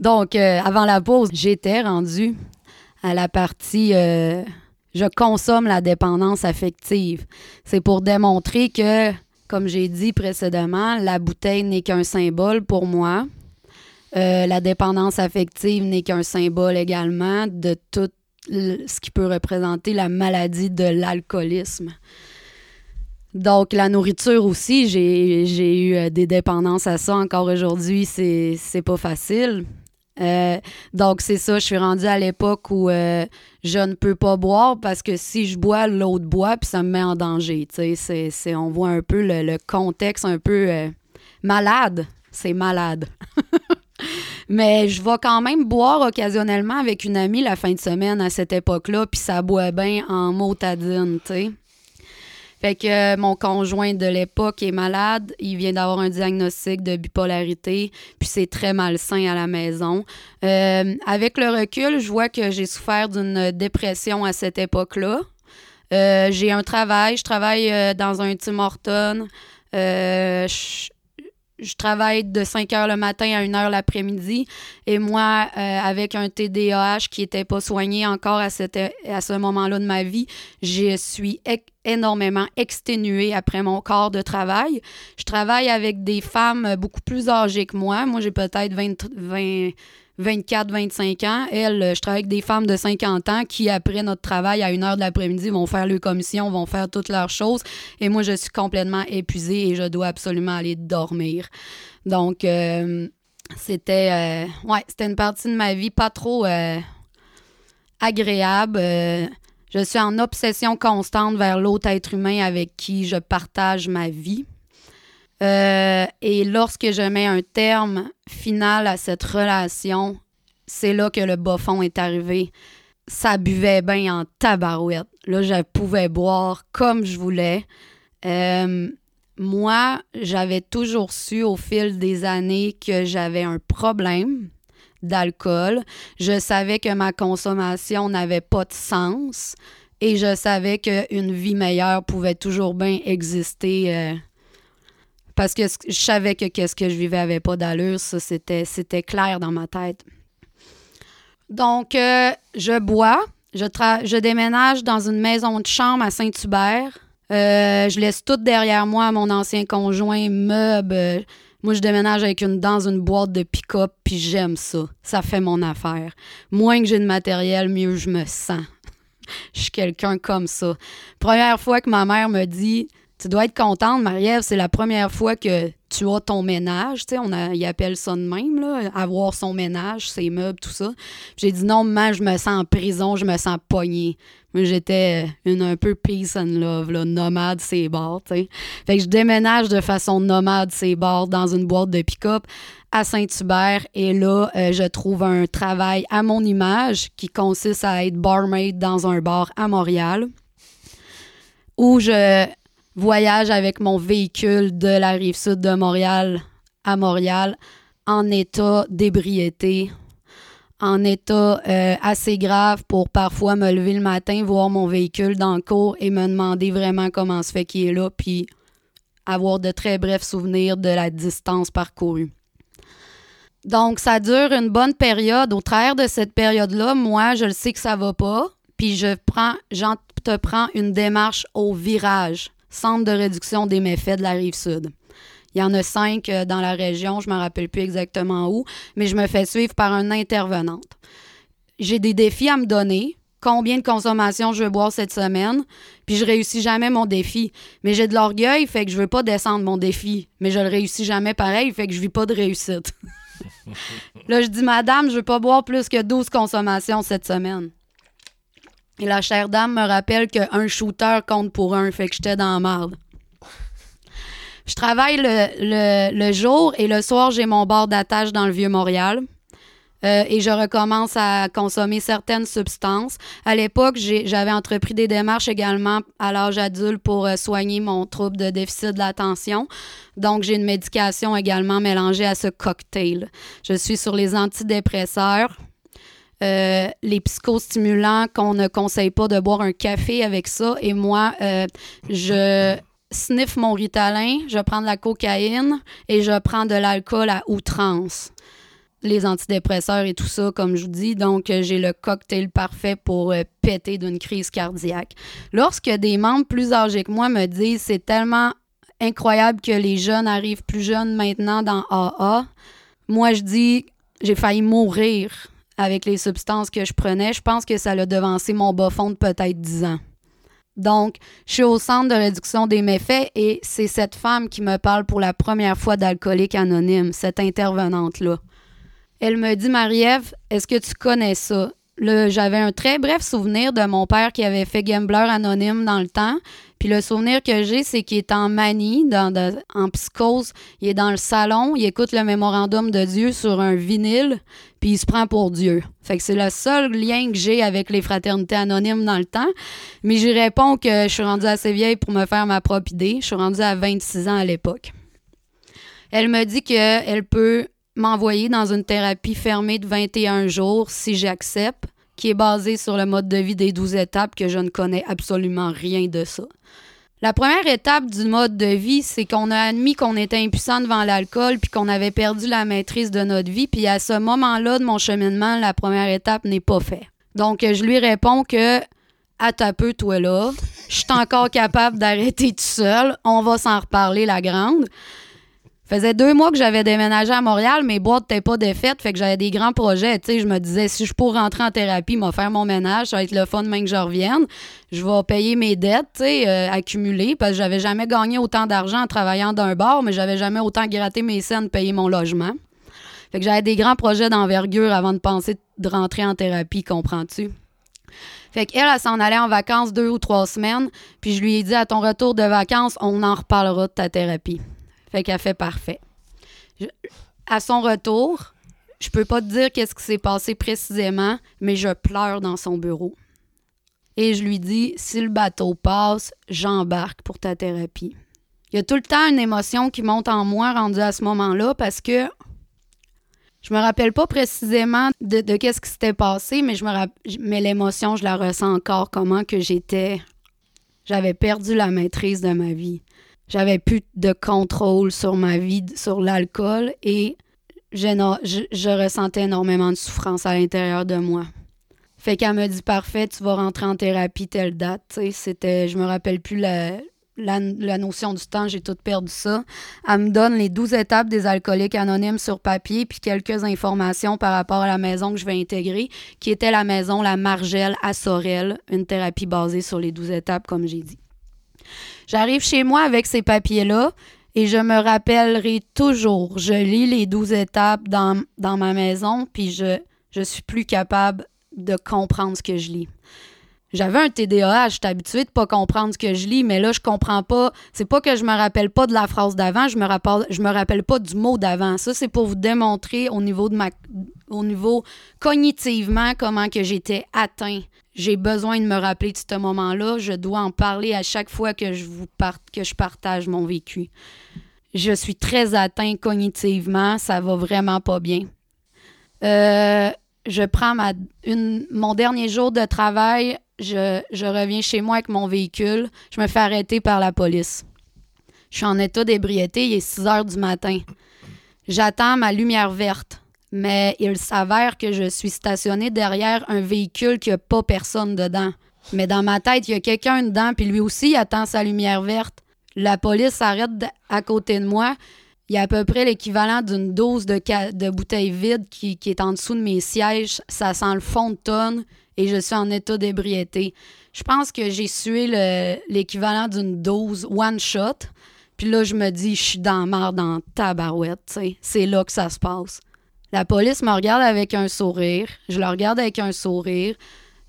Donc, avant la pause, j'étais rendue à la partie je consomme la dépendance affective. C'est pour démontrer que, comme j'ai dit précédemment, la bouteille n'est qu'un symbole pour moi euh, la dépendance affective n'est qu'un symbole également de tout ce qui peut représenter la maladie de l'alcoolisme. Donc, la nourriture aussi, j'ai eu euh, des dépendances à ça. Encore aujourd'hui, c'est pas facile. Euh, donc, c'est ça, je suis rendue à l'époque où je ne peux pas boire parce que si je bois, l'autre boit, puis ça me met en danger. On voit un peu le, le contexte un peu malade. C'est malade. Mais je vais quand même boire occasionnellement avec une amie la fin de semaine à cette époque-là, puis ça boit bien en motadine, tu sais. Fait que euh, mon conjoint de l'époque est malade, il vient d'avoir un diagnostic de bipolarité, puis c'est très malsain à la maison. Euh, avec le recul, je vois que j'ai souffert d'une dépression à cette époque-là. Euh, j'ai un travail, je travaille dans un Tim Horton je travaille de 5 heures le matin à 1 heure l'après-midi. Et moi, euh, avec un TDAH qui n'était pas soigné encore à, cette, à ce moment-là de ma vie, je suis énormément exténuée après mon corps de travail. Je travaille avec des femmes beaucoup plus âgées que moi. Moi, j'ai peut-être 20, 20 24, 25 ans. Elle, je travaille avec des femmes de 50 ans qui, après notre travail à une heure de l'après-midi, vont faire leur commission, vont faire toutes leurs choses. Et moi, je suis complètement épuisée et je dois absolument aller dormir. Donc, euh, c'était, euh, ouais, c'était une partie de ma vie pas trop euh, agréable. je suis en obsession constante vers l'autre être humain avec qui je partage ma vie. Euh, et lorsque je mets un terme final à cette relation, c'est là que le bas est arrivé. Ça buvait bien en tabarouette. Là, je pouvais boire comme je voulais. Euh, moi, j'avais toujours su au fil des années que j'avais un problème d'alcool. Je savais que ma consommation n'avait pas de sens. Et je savais qu'une vie meilleure pouvait toujours bien exister euh, parce que je savais que qu'est-ce que je vivais avait pas d'allure. Ça, c'était, clair dans ma tête. Donc, euh, je bois. Je, je déménage dans une maison de chambre à Saint-Hubert. Euh, je laisse tout derrière moi, mon ancien conjoint, meubles. Moi, je déménage avec une dans une boîte de pick-up, puis j'aime ça. Ça fait mon affaire. Moins que j'ai de matériel, mieux je me sens. je suis quelqu'un comme ça. Première fois que ma mère me dit Tu dois être contente, Marie-Ève, c'est la première fois que tu as ton ménage, tu sais, on a, il appelle ça de même, là, avoir son ménage, ses meubles, tout ça. J'ai dit non, maman, je me sens en prison, je me sens poignée. Moi, j'étais une un peu peace and love, nomade, c'est bords, tu sais. Fait que je déménage de façon nomade, c'est bords, dans une boîte de pick-up à Saint-Hubert. Et là, euh, je trouve un travail à mon image qui consiste à être barmaid dans un bar à Montréal où je voyage avec mon véhicule de la rive sud de Montréal à Montréal en état d'ébriété, en état euh, assez grave pour parfois me lever le matin, voir mon véhicule dans le cours et me demander vraiment comment se fait qu'il est là, puis avoir de très brefs souvenirs de la distance parcourue. Donc, ça dure une bonne période. Au travers de cette période-là, moi, je le sais que ça va pas, puis je prends, j'entreprends une démarche au virage centre de réduction des méfaits de la rive sud. Il y en a cinq euh, dans la région, je ne me rappelle plus exactement où, mais je me fais suivre par une intervenante. J'ai des défis à me donner, combien de consommation je veux boire cette semaine, puis je réussis jamais mon défi. Mais j'ai de l'orgueil, fait que je veux pas descendre mon défi, mais je le réussis jamais pareil, fait que je vis pas de réussite. Là, je dis, madame, je veux pas boire plus que 12 consommations cette semaine. Et la chère dame me rappelle qu'un shooter compte pour un, fait que j'étais dans la marde. Je travaille le, jour et le soir, j'ai mon bord d'attache dans le Vieux-Montréal. Euh, et je recommence à consommer certaines substances. À l'époque, j'avais entrepris des démarches également à l'âge adulte pour euh, soigner mon trouble de déficit de l'attention. Donc, j'ai une médication également mélangée à ce cocktail. Je suis sur les antidépresseurs, euh, les psychostimulants qu'on ne conseille pas de boire un café avec ça. Et moi, euh, je sniffe mon Ritalin, je prends de la cocaïne et je prends de l'alcool à outrance. Les antidépresseurs et tout ça, comme je vous dis. Donc, euh, j'ai le cocktail parfait pour péter d'une crise cardiaque. Lorsque des membres plus âgés que moi me disent c'est tellement incroyable que les jeunes arrivent plus jeunes maintenant dans AA, moi je dis j'ai failli mourir avec les substances que je prenais, je pense que ça l'a devancé mon bas fond de peut-être 10 ans. Donc, je suis au centre de réduction des méfaits et c'est cette femme qui me parle pour la première fois d'alcoolique anonyme, cette intervenante-là. Elle me dit, Marie-Ève, est-ce que tu connais ça? j'avais un très bref souvenir de mon père qui avait fait Gambler anonyme dans le temps. Puis le souvenir que j'ai, c'est qu'il est en manie, dans en psychose. Il est dans le salon, il écoute le mémorandum de Dieu sur un vinyle, puis il se prend pour Dieu. Fait que c'est le seul lien que j'ai avec les fraternités anonymes dans le temps. Mais j'y réponds que je suis rendue assez vieille pour me faire ma propre idée. Je suis rendue à 26 ans à l'époque. Elle me dit qu'elle peut m'envoyer dans une thérapie fermée de 21 jours si j'accepte, qui est basée sur le mode de vie des 12 étapes que je ne connais absolument rien de ça. La première étape du mode de vie, c'est qu'on a admis qu'on était impuissant devant l'alcool puis qu'on avait perdu la maîtrise de notre vie. Puis à ce moment-là de mon cheminement, la première étape n'est pas faite. Donc, je lui réponds que à ta peu, toi là, je suis encore capable d'arrêter tout seul. On va s'en reparler, la grande faisait deux mois que j'avais déménagé à Montréal, mes boîtes n'étaient pas défaites, fait que j'avais des grands projets. Tu sais, je me disais, si je pourrais rentrer en thérapie, me faire mon ménage, ça va être le fun même que je revienne. Je vais payer mes dettes, tu sais, euh, accumulées, parce que j'avais jamais gagné autant d'argent en travaillant d'un bar, mais j'avais jamais autant gratté mes scènes, payer mon logement. Fait que j'avais des grands projets d'envergure avant de penser de rentrer en thérapie, comprends-tu? Fait qu'elle, elle, s'en allait en vacances deux ou trois semaines, puis je lui ai dit, à ton retour de vacances, on en reparlera de ta thérapie. Fait qu'elle fait parfait. à son retour, je peux pas te dire qu'est-ce qui s'est passé précisément, mais je pleure dans son bureau. Et je lui dis si le bateau passe, j'embarque pour ta thérapie. Il y a tout le temps une émotion qui monte en moi rendue à ce moment-là parce que Je me rappelle pas précisément de, de qu'est-ce qui s'était passé, mais mais l'émotion, je la ressens encore comment que j'étais j'avais perdu la maîtrise de ma vie. J'avais plus de contrôle sur ma vie, sur l'alcool et je, ressentais énormément de souffrance à l'intérieur de moi. Fait qu'elle me dit parfait, tu vas rentrer en thérapie telle date. C'était, je me rappelle plus la, la, notion du temps, j'ai tout perdu ça. Elle me donne les 12 étapes des alcooliques anonymes sur papier, puis quelques informations par rapport à la maison que je vais intégrer, qui était la maison La Margelle à Sorel, une thérapie basée sur les 12 étapes, comme j'ai dit. J'arrive chez moi avec ces papiers-là et je me rappellerai toujours, je lis les 12 étapes dans, dans ma maison, puis je, je suis plus capable de comprendre ce que je lis. J'avais un TDAH, j'étais habituée de pas comprendre ce que je lis, mais là, je comprends pas. C'est pas que je me rappelle pas de la phrase d'avant, je me rappelle, je me rappelle pas du mot d'avant. Ça, c'est pour vous démontrer au niveau de ma, au niveau cognitivement comment que j'étais atteint. J'ai besoin de me rappeler de ce moment-là. Je dois en parler à chaque fois que je vous je partage mon vécu. Je suis très atteint cognitivement, ça va vraiment pas bien. Euh, je prends mon dernier jour de travail je, reviens chez moi avec mon véhicule, je me fais arrêter par la police. Je suis en état d'ébriété, il est 6 heures du matin. J'attends ma lumière verte, mais il s'avère que je suis stationné derrière un véhicule qui n'a pas personne dedans. Mais dans ma tête, il y a quelqu'un dedans, puis lui aussi, attend sa lumière verte. La police s'arrête à côté de moi. Il y a à peu près l'équivalent d'une dose de, bouteille vide qui, est en dessous de mes sièges. Ça sent le fond de tonne et je suis en état d'ébriété. Je pense que j'ai sué l'équivalent d'une dose one shot. Puis là, je me dis, je suis dans marre dans tabarouette. C'est là que ça se passe. La police me regarde avec un sourire. Je le regarde avec un sourire.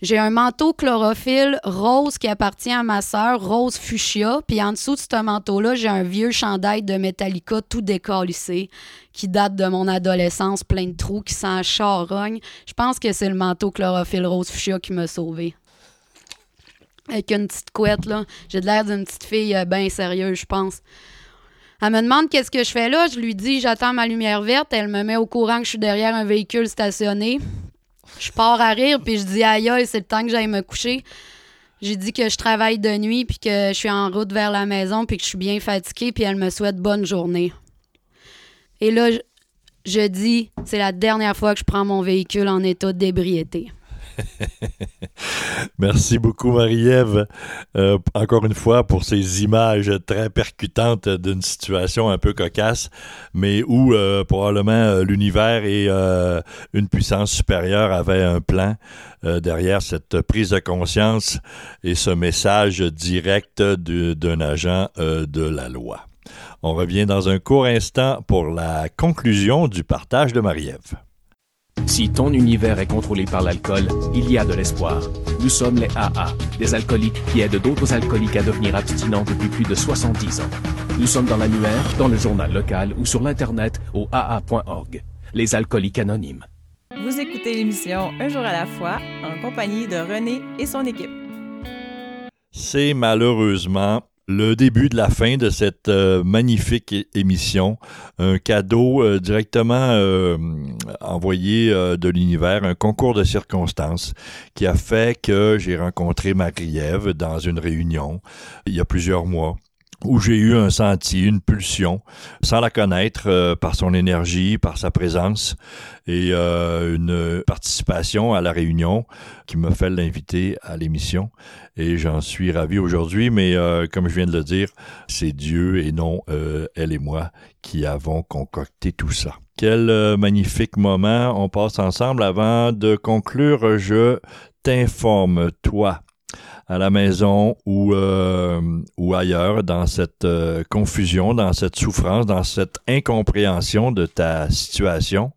J'ai un manteau chlorophylle rose qui appartient à ma sœur, rose fuchsia. Puis en dessous de ce manteau-là, j'ai un vieux chandail de Metallica tout décalissé qui date de mon adolescence, plein de trous, qui sent charogne. Je pense que c'est le manteau chlorophylle rose fuchsia qui m'a sauvé. Avec une petite couette, là. J'ai l'air d'une petite fille euh, bien sérieuse, je pense. Elle me demande qu'est-ce que je fais là? Je lui dis j'attends ma lumière verte. Elle me met au courant que je suis derrière un véhicule stationné. Je pars à rire, puis je dis aïe, aïe, c'est le temps que j'aille me coucher. J'ai dit que je travaille de nuit, puis que je suis en route vers la maison, puis que je suis bien fatiguée, puis elle me souhaite bonne journée. Et là, je dis, c'est la dernière fois que je prends mon véhicule en état d'ébriété. Merci beaucoup, Marie-Ève, euh, encore une fois, pour ces images très percutantes d'une situation un peu cocasse, mais où euh, probablement euh, l'univers et une puissance supérieure avaient un plan derrière cette prise de conscience et ce message direct d'un agent de la loi. On revient dans un court instant pour la conclusion du partage de Marie-Ève. Si ton univers est contrôlé par l'alcool, il y a de l'espoir. Nous sommes les AA, des alcooliques qui aident d'autres alcooliques à devenir abstinents depuis plus de 70 ans. Nous sommes dans l'annuaire, dans le journal local ou sur l'Internet au AA.org. Les alcooliques anonymes. Vous écoutez l'émission Un jour à la fois en compagnie de René et son équipe. C'est malheureusement le début de la fin de cette euh, magnifique émission. Un cadeau euh, directement euh, envoyé de l'univers, un concours de circonstances qui a fait que j'ai rencontré Marie-Ève dans une réunion il y a plusieurs mois où j'ai eu un senti, une pulsion, sans la connaître, euh, par son énergie, par sa présence, et euh, une participation à la réunion qui m'a fait l'inviter à l'émission. Et j'en suis ravi aujourd'hui, mais euh, comme je viens de le dire, c'est Dieu et non elle et moi qui avons concocté tout ça. Quel magnifique moment on passe ensemble avant de conclure. Je t'informe, toi, à la maison ou, euh, ou ailleurs dans cette euh, confusion, dans cette souffrance, dans cette incompréhension de ta situation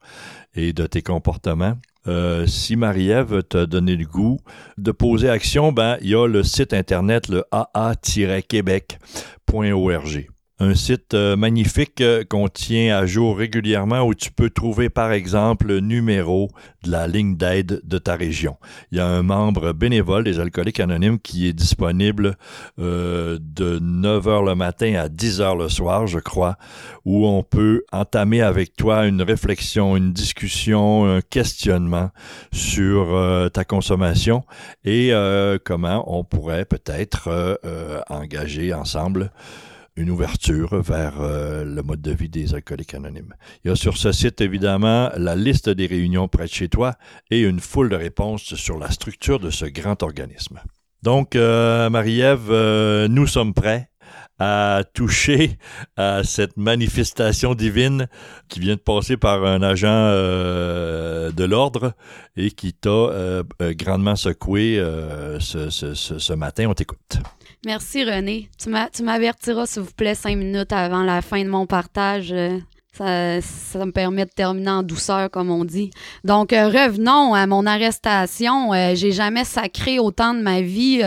et de tes comportements. Euh, si Marie-Ève t'a donné le goût de poser action, ben, il y a le site internet, le aa-québec.org. un site euh, magnifique euh, qu'on tient à jour régulièrement où tu peux trouver par exemple le numéro de la ligne d'aide de ta région. Il y a un membre bénévole des alcooliques anonymes qui est disponible euh, de 9 h le matin à 10 h le soir, je crois, où on peut entamer avec toi une réflexion, une discussion, un questionnement sur ta consommation et comment on pourrait peut-être engager ensemble une ouverture vers euh, le mode de vie des alcooliques anonymes. Il y a sur ce site, évidemment, la liste des réunions près de chez toi et une foule de réponses sur la structure de ce grand organisme. Donc, euh, Marie-Ève, euh, nous sommes prêts à toucher à cette manifestation divine qui vient de passer par un agent de l'ordre et qui t'a grandement secoué ce matin. On t'écoute. Merci René. Tu m'avertiras s'il vous plaît cinq minutes avant la fin de mon partage. Euh, ça, me permet de terminer en douceur, comme on dit. Donc, euh, revenons à mon arrestation. Euh, j'ai jamais sacré autant de ma vie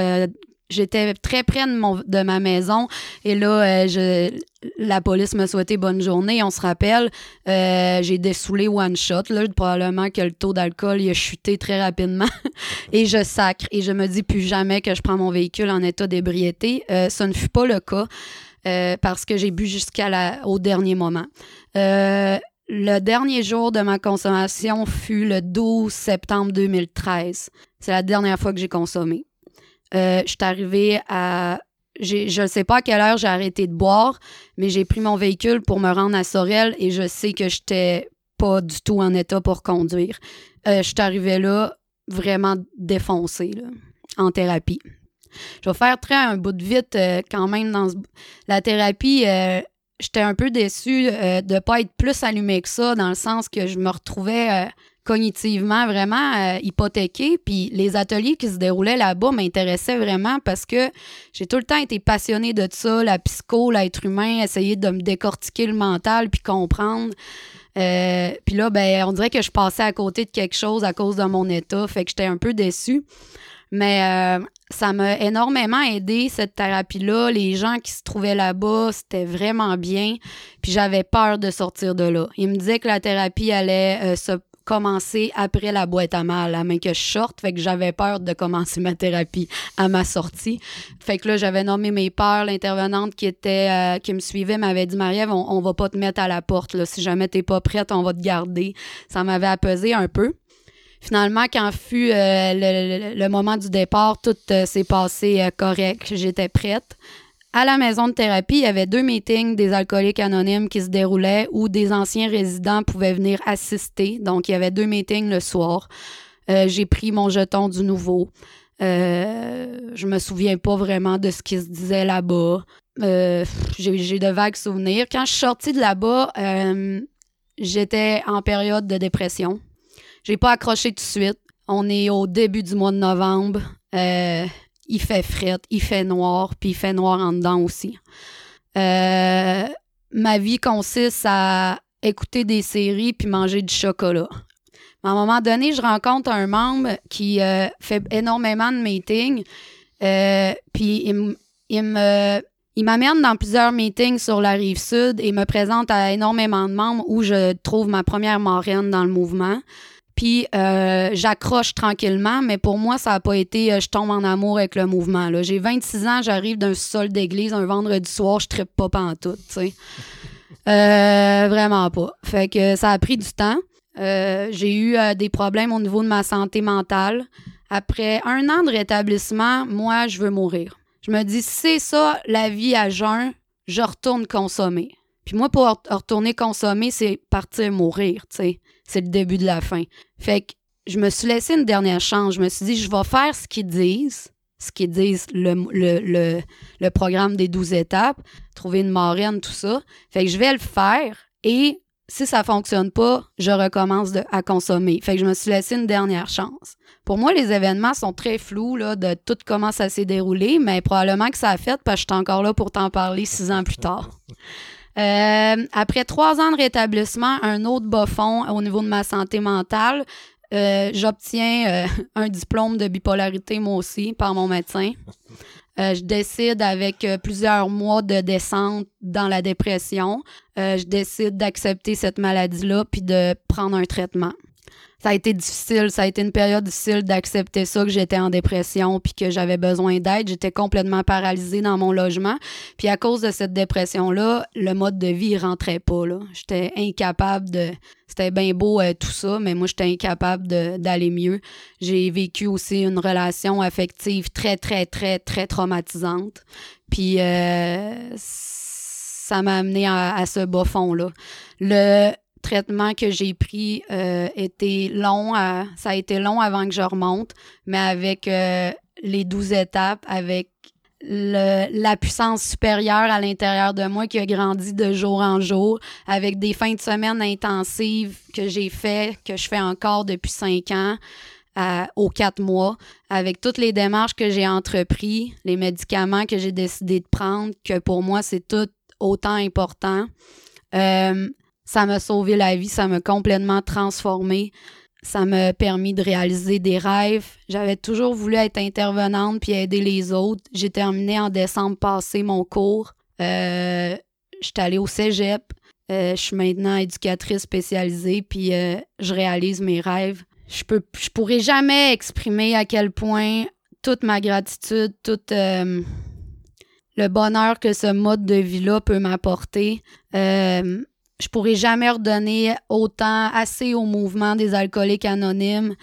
j'étais très près de, mon, de ma maison et là, euh, je, la police me souhaitait bonne journée. On se rappelle, euh, j'ai dessoulé one shot. Là, probablement que le taux d'alcool a chuté très rapidement et je sacre et je me dis plus jamais que je prends mon véhicule en état d'ébriété. Euh, ce ne fut pas le cas parce que j'ai bu jusqu'à au dernier moment. le dernier jour de ma consommation fut le 12 septembre 2013. C'est la dernière fois que j'ai consommé. Euh, je suis arrivée à. Je ne sais pas à quelle heure j'ai arrêté de boire, mais j'ai pris mon véhicule pour me rendre à Sorel et je sais que j'étais pas du tout en état pour conduire. Euh, je suis arrivée là vraiment défoncée, en thérapie. Je vais faire très un bout de vite euh, quand même dans la thérapie. J'étais un peu déçue de ne pas être plus allumée que ça, dans le sens que je me retrouvais cognitivement vraiment euh, hypothéqué. Puis les ateliers qui se déroulaient là-bas m'intéressaient vraiment parce que j'ai tout le temps été passionnée de ça, la psycho, l'être humain, essayer de me décortiquer le mental puis comprendre. Euh, puis là, ben, on dirait que je passais à côté de quelque chose à cause de mon état, fait que j'étais un peu déçue. Mais euh, ça m'a énormément aidé, cette thérapie-là. Les gens qui se trouvaient là-bas, c'était vraiment bien. Puis j'avais peur de sortir de là. Ils me disaient que la thérapie allait se commencer après la boîte à mal, à main que je sorte. Fait que j'avais peur de commencer ma thérapie à ma sortie. Fait que là, j'avais nommé mes peurs. L'intervenante qui était euh, qui me suivait m'avait dit Marie-Ève, on, va pas te mettre à la porte. Là. Si jamais t'es pas prête, on va te garder. Ça m'avait apaisé un peu. Finalement, quand fut euh, le, moment du départ, tout euh, s'est passé correct. J'étais prête à la maison de thérapie, il y avait deux meetings des alcooliques anonymes qui se déroulaient où des anciens résidents pouvaient venir assister. Donc, il y avait deux meetings le soir. Euh, j'ai pris mon jeton du nouveau. Euh, je me souviens pas vraiment de ce qui se disait là-bas. Euh, j'ai de vagues souvenirs. Quand je suis sortie de là-bas, j'étais en période de dépression. J'ai pas accroché tout de suite. On est au début du mois de novembre il fait fret, il fait noir, puis il fait noir en dedans aussi. Euh, ma vie consiste à écouter des séries puis manger du chocolat. À un moment donné, je rencontre un membre qui euh, fait énormément de meetings, euh, puis il, il me il m'amène dans plusieurs meetings sur la rive sud et me présente à énormément de membres où je trouve ma première marraine dans le mouvement. Puis euh, j'accroche tranquillement, mais pour moi, ça n'a pas été euh, je tombe en amour avec le mouvement. J'ai 26 ans, j'arrive d'un sol d'église un vendredi soir, je trippe pas pantoute, tu sais. Euh, vraiment pas. Fait que ça a pris du temps. j'ai eu des problèmes au niveau de ma santé mentale. Après un an de rétablissement, moi, je veux mourir. Je me dis, c'est ça, la vie à jeun, je retourne consommer. Puis moi, pour retourner consommer, c'est partir mourir, tu sais c'est le début de la fin. Fait que je me suis laissé une dernière chance. Je me suis dit, je vais faire ce qu'ils disent, ce qu'ils disent, le, programme des 12 étapes, trouver une marraine, tout ça. Fait que je vais le faire et si ça fonctionne pas, je recommence à consommer. Fait que je me suis laissé une dernière chance. Pour moi, les événements sont très flous là, de tout comment ça s'est déroulé, mais probablement que ça a fait parce que je suis encore là pour t'en parler six ans plus tard. Euh, après trois ans de rétablissement, un autre bas fond au niveau de ma santé mentale, euh, j'obtiens euh, un diplôme de bipolarité moi aussi par mon médecin. je décide avec plusieurs mois de descente dans la dépression, je décide d'accepter cette maladie-là puis de prendre un traitement ça a été difficile, ça a été une période difficile d'accepter ça, que j'étais en dépression, puis que j'avais besoin d'aide. J'étais complètement paralysée dans mon logement. Puis à cause de cette dépression-là, le mode de vie, rentrait pas. Là. J'étais incapable de... C'était bien beau euh, tout ça, mais moi, j'étais incapable d'aller mieux. J'ai vécu aussi une relation affective très, très, très, très traumatisante. Puis euh, ça m'a amené à, ce bas fond-là. Le traitement que j'ai pris euh, était long, ça a été long avant que je remonte, mais avec euh, les douze étapes, avec le, la puissance supérieure à l'intérieur de moi qui a grandi de jour en jour, avec des fins de semaine intensives que j'ai fait, que je fais encore depuis cinq ans. aux quatre mois, avec toutes les démarches que j'ai entrepris, les médicaments que j'ai décidé de prendre, que pour moi, c'est tout autant important. Euh, ça m'a sauvé la vie, ça m'a complètement transformé. Ça m'a permis de réaliser des rêves. J'avais toujours voulu être intervenante puis aider les autres. J'ai terminé en décembre passé mon cours. Euh, je suis allée au cégep. Euh, je suis maintenant éducatrice spécialisée puis euh, je réalise mes rêves. Je peux, je pourrais jamais exprimer à quel point toute ma gratitude, tout le bonheur que ce mode de vie-là peut m'apporter je pourrais jamais redonner autant assez au mouvement des alcooliques anonymes.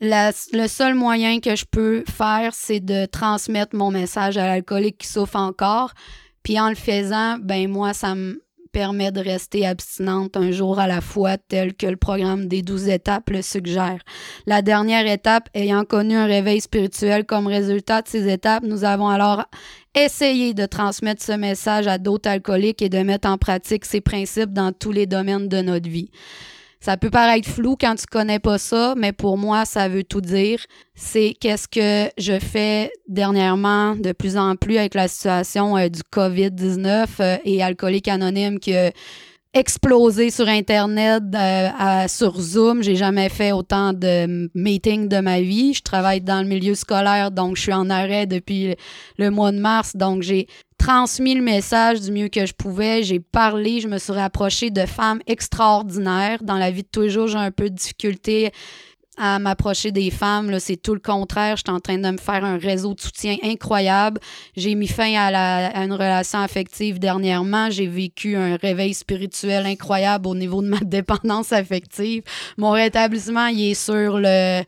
le seul moyen que je peux faire, c'est de transmettre mon message à l'alcoolique qui souffre encore. Puis en le faisant, ben moi, ça me permet de rester abstinente un jour à la fois, tel que le programme des douze étapes le suggère. La dernière étape, ayant connu un réveil spirituel comme résultat de ces étapes, nous avons alors essayé de transmettre ce message à d'autres alcooliques et de mettre en pratique ces principes dans tous les domaines de notre vie. Ça peut paraître flou quand tu connais pas ça, mais pour moi, ça veut tout dire. C'est qu'est-ce que je fais dernièrement de plus en plus avec la situation euh, du COVID-19 euh, et alcoolique anonyme qui a explosé sur Internet, euh, sur Zoom. J'ai jamais fait autant de meetings de ma vie. Je travaille dans le milieu scolaire, donc je suis en arrêt depuis le mois de mars. Donc j'ai transmis le message du mieux que je pouvais. J'ai parlé, je me suis rapprochée de femmes extraordinaires. Dans la vie de tous les jours, j'ai un peu de difficulté à m'approcher des femmes. c'est tout le contraire. Je suis en train de me faire un réseau de soutien incroyable. J'ai mis fin à, à, une relation affective dernièrement. J'ai vécu un réveil spirituel incroyable au niveau de ma dépendance affective. Mon rétablissement, il est sur le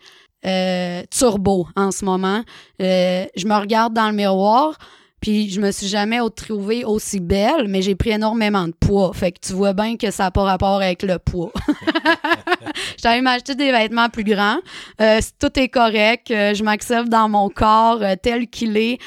euh, turbo en ce moment. Euh, je me regarde dans le miroir. Puis je me suis jamais trouvée aussi belle, mais j'ai pris énormément de poids. Fait que tu vois bien que ça n'a pas rapport avec le poids. J'allais m'acheter des vêtements plus grands. Euh, tout est correct. Euh, je m'accepte dans mon corps euh, tel qu'il est.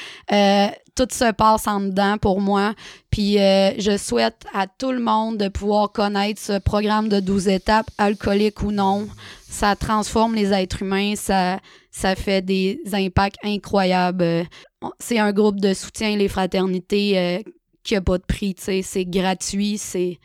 tout se passe en dedans pour moi. Puis je souhaite à tout le monde de pouvoir connaître ce programme de 12 étapes, alcoolique ou non. Ça transforme les êtres humains, ça, ça fait des impacts incroyables c'est un groupe de soutien, les fraternités, euh, qui a pas de prix, c'est gratuit, c'est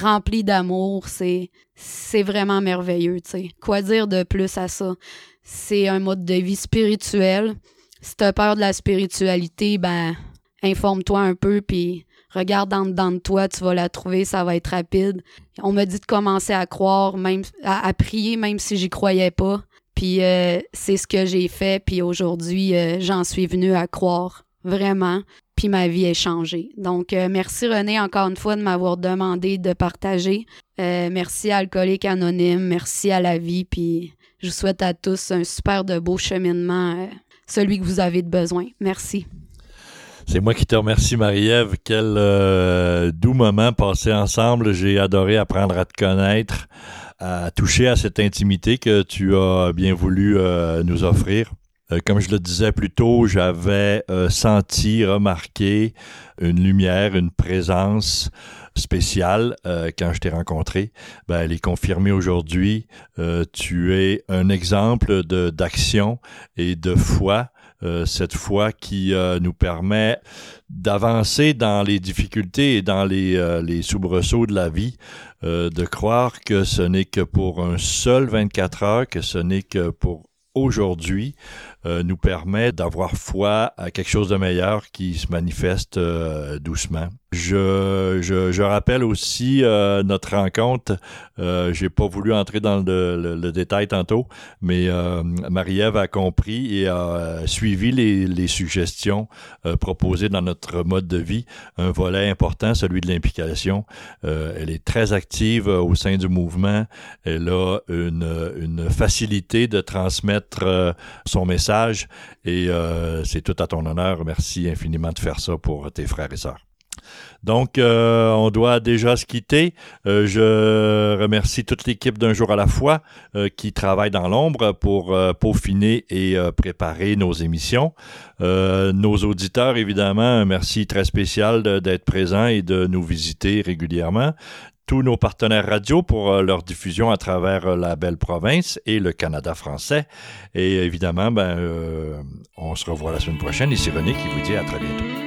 rempli d'amour, c'est vraiment merveilleux, tu Quoi dire de plus à ça? C'est un mode de vie spirituel. Si t'as peur de la spiritualité, ben, informe-toi un peu, puis regarde en dedans de toi, tu vas la trouver, ça va être rapide. On m'a dit de commencer à croire, même à prier, même si j'y croyais pas. Puis euh, c'est ce que j'ai fait, puis aujourd'hui, euh, j'en suis venue à croire, vraiment. Puis ma vie est changée. Donc, euh, merci René encore une fois de m'avoir demandé de partager. merci à Alcoolique Anonyme, merci à la vie, puis je vous souhaite à tous un super de beau cheminement, celui que vous avez de besoin. Merci. C'est moi qui te remercie, Marie-Ève. Quel doux moment passé ensemble. J'ai adoré apprendre à te connaître à toucher à cette intimité que tu as bien voulu euh, nous offrir. Euh, comme je le disais plus tôt, j'avais euh, senti, remarqué une lumière, une présence spéciale quand je t'ai rencontré. Ben, elle est confirmée aujourd'hui. tu es un exemple de d'action et de foi euh, cette foi qui euh, nous permet d'avancer dans les difficultés et dans les, euh, les soubresauts de la vie, de croire que ce n'est que pour un seul 24 heures, que ce n'est que pour aujourd'hui, nous permet d'avoir foi à quelque chose de meilleur qui se manifeste doucement. Je, je, je, rappelle aussi euh, notre rencontre. Euh, J'ai pas voulu entrer dans le, le, détail tantôt, mais euh, Marie-Ève a compris et a suivi les, les suggestions euh, proposées dans notre mode de vie. Un volet important, celui de l'implication. Euh, elle est très active au sein du mouvement. Elle a une, une facilité de transmettre son message et c'est tout à ton honneur. Merci infiniment de faire ça pour tes frères et sœurs. Donc, euh, on doit déjà se quitter. Euh, je remercie toute l'équipe d'un jour à la fois euh, qui travaille dans l'ombre pour peaufiner et préparer nos émissions. nos auditeurs, évidemment, un merci très spécial d'être présents et de nous visiter régulièrement tous nos partenaires radio pour leur diffusion à travers la belle province et le Canada français. Et évidemment, ben, on se revoit la semaine prochaine. Ici René qui vous dit à très bientôt.